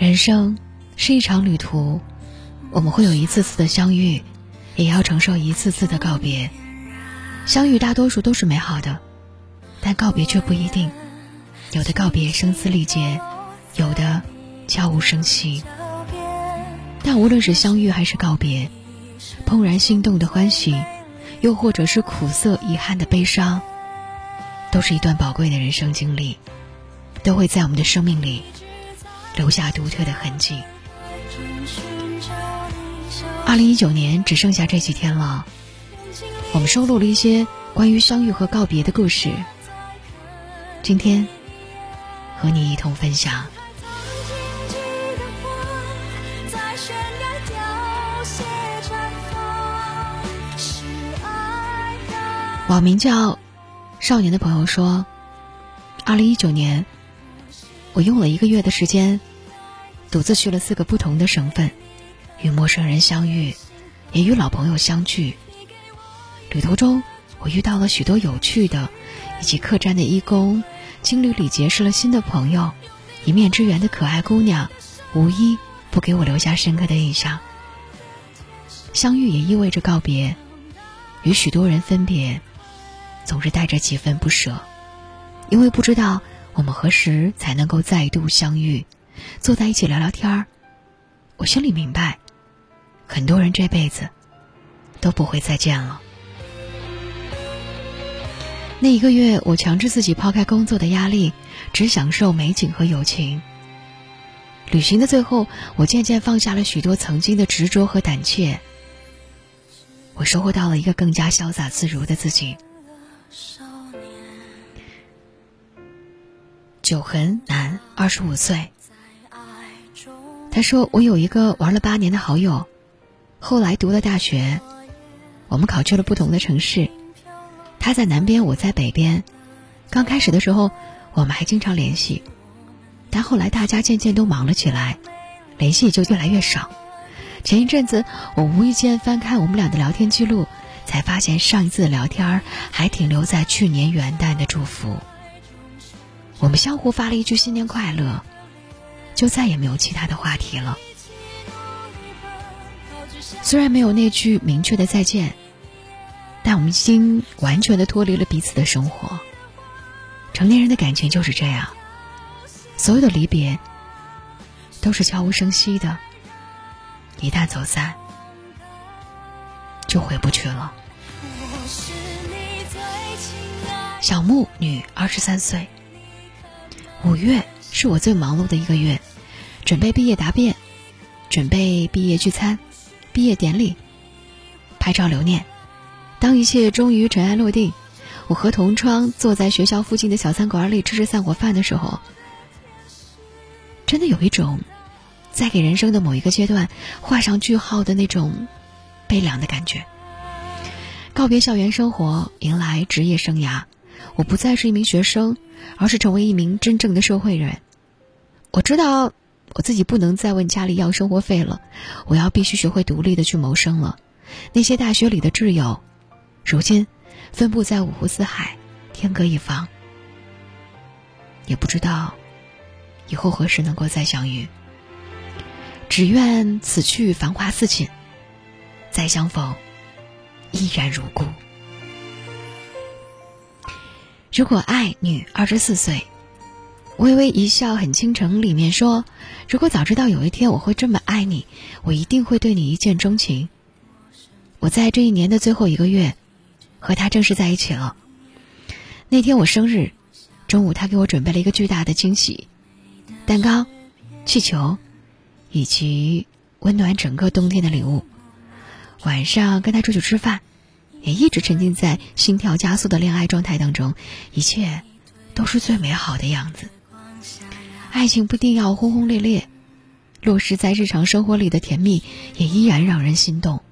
人生是一场旅途，我们会有一次次的相遇，也要承受一次次的告别。相遇大多数都是美好的，但告别却不一定。有的告别声嘶力竭，有的悄无声息。但无论是相遇还是告别，怦然心动的欢喜，又或者是苦涩遗憾的悲伤，都是一段宝贵的人生经历，都会在我们的生命里。留下独特的痕迹。二零一九年只剩下这几天了，我们收录了一些关于相遇和告别的故事，今天和你一同分享。网名叫“少年”的朋友说：“二零一九年，我用了一个月的时间。”独自去了四个不同的省份，与陌生人相遇，也与老朋友相聚。旅途中，我遇到了许多有趣的，以及客栈的义工，青旅里结识了新的朋友，一面之缘的可爱姑娘，无一不给我留下深刻的印象。相遇也意味着告别，与许多人分别，总是带着几分不舍，因为不知道我们何时才能够再度相遇。坐在一起聊聊天儿，我心里明白，很多人这辈子都不会再见了。那一个月，我强制自己抛开工作的压力，只享受美景和友情。旅行的最后，我渐渐放下了许多曾经的执着和胆怯，我收获到了一个更加潇洒自如的自己。九痕男，二十五岁。他说：“我有一个玩了八年的好友，后来读了大学，我们考去了不同的城市。他在南边，我在北边。刚开始的时候，我们还经常联系，但后来大家渐渐都忙了起来，联系就越来越少。前一阵子，我无意间翻看我们俩的聊天记录，才发现上一次的聊天还停留在去年元旦的祝福。我们相互发了一句新年快乐。”就再也没有其他的话题了。虽然没有那句明确的再见，但我们已经完全的脱离了彼此的生活。成年人的感情就是这样，所有的离别都是悄无声息的，一旦走散，就回不去了。小木女，二十三岁，五月是我最忙碌的一个月。准备毕业答辩，准备毕业聚餐，毕业典礼，拍照留念。当一切终于尘埃落定，我和同窗坐在学校附近的小餐馆里吃着散伙饭的时候，真的有一种在给人生的某一个阶段画上句号的那种悲凉的感觉。告别校园生活，迎来职业生涯，我不再是一名学生，而是成为一名真正的社会人。我知道。我自己不能再问家里要生活费了，我要必须学会独立的去谋生了。那些大学里的挚友，如今分布在五湖四海，天各一方，也不知道以后何时能够再相遇。只愿此去繁华似锦，再相逢依然如故。如果爱女二十四岁。微微一笑很倾城里面说：“如果早知道有一天我会这么爱你，我一定会对你一见钟情。”我在这一年的最后一个月，和他正式在一起了。那天我生日，中午他给我准备了一个巨大的惊喜：蛋糕、气球，以及温暖整个冬天的礼物。晚上跟他出去吃饭，也一直沉浸在心跳加速的恋爱状态当中，一切都是最美好的样子。爱情不一定要轰轰烈烈，落实在日常生活里的甜蜜也依然让人心动。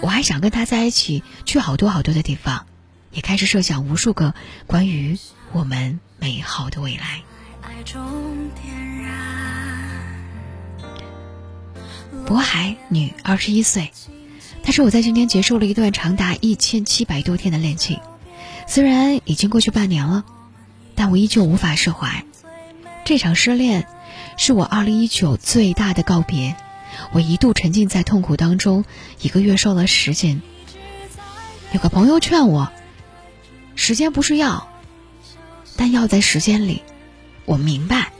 我还想跟他在一起去好多好多的地方，也开始设想无数个关于我们美好的未来。渤海女，二十一岁，他说我在今天结束了一段长达一千七百多天的恋情，虽然已经过去半年了，但我依旧无法释怀。这场失恋，是我二零一九最大的告别。我一度沉浸在痛苦当中，一个月瘦了十斤。有个朋友劝我，时间不是药，但药在时间里。我明白，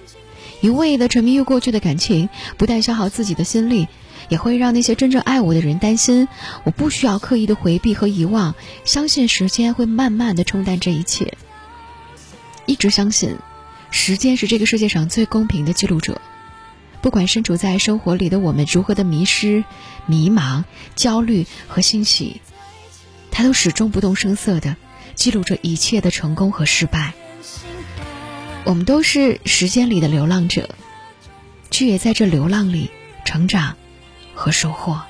一味的沉迷于过去的感情，不但消耗自己的心力，也会让那些真正爱我的人担心。我不需要刻意的回避和遗忘，相信时间会慢慢的冲淡这一切。一直相信，时间是这个世界上最公平的记录者。不管身处在生活里的我们如何的迷失、迷茫、焦虑和欣喜，它都始终不动声色的记录着一切的成功和失败。我们都是时间里的流浪者，却也在这流浪里成长和收获。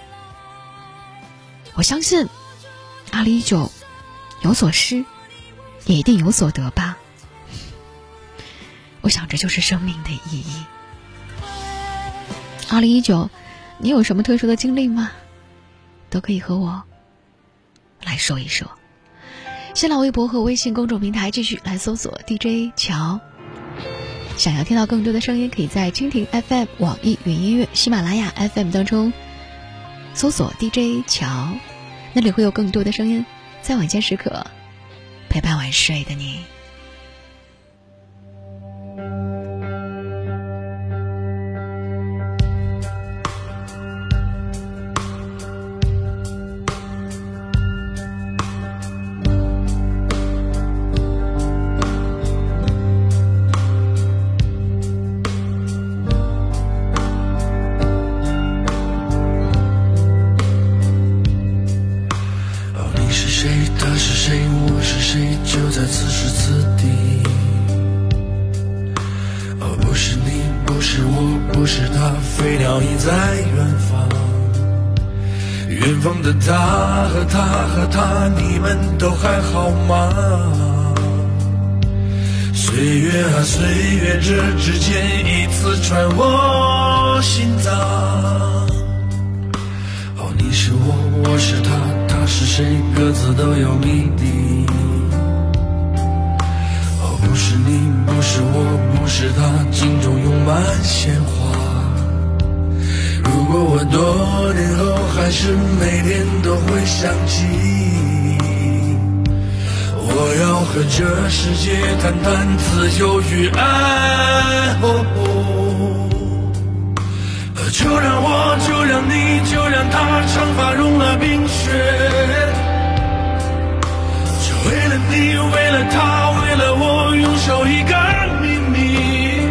我相信，二零一九有所失，也一定有所得吧。我想，这就是生命的意义。二零一九，你有什么特殊的经历吗？都可以和我来说一说。新浪微博和微信公众平台继续来搜索 DJ 乔。想要听到更多的声音，可以在蜻蜓 FM、网易云音乐、喜马拉雅 FM 当中搜索 DJ 乔，那里会有更多的声音，在晚间时刻陪伴晚睡的你。此时此地。而不是你，不是我，不是他，飞鸟已在远方。远方的他和他和他，你们都还好吗？岁月啊，岁月，这指尖已刺穿我心脏。哦，你是我，我是他，他是谁，各自都有谜底。不是你，不是我，不是他，镜中涌满鲜花。如果我多年后还是每天都会想起，我要和这世界谈谈自由与爱。就让我，就让你，就让他，长发融了冰雪。就为了你，为了他，为了我，守一个秘密。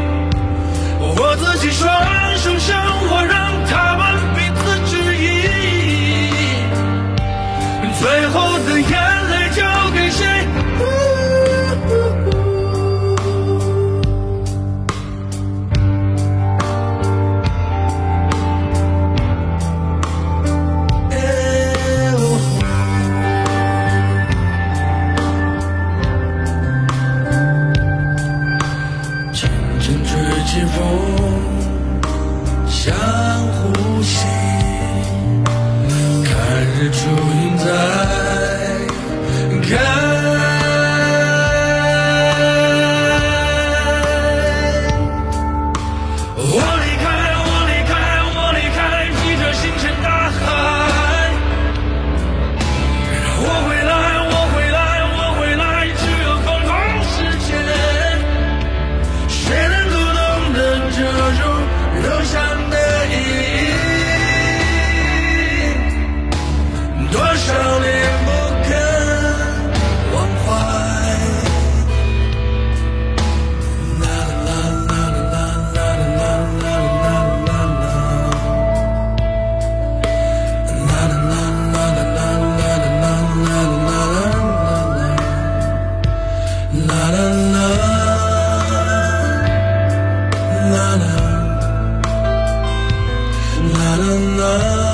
我自己说 love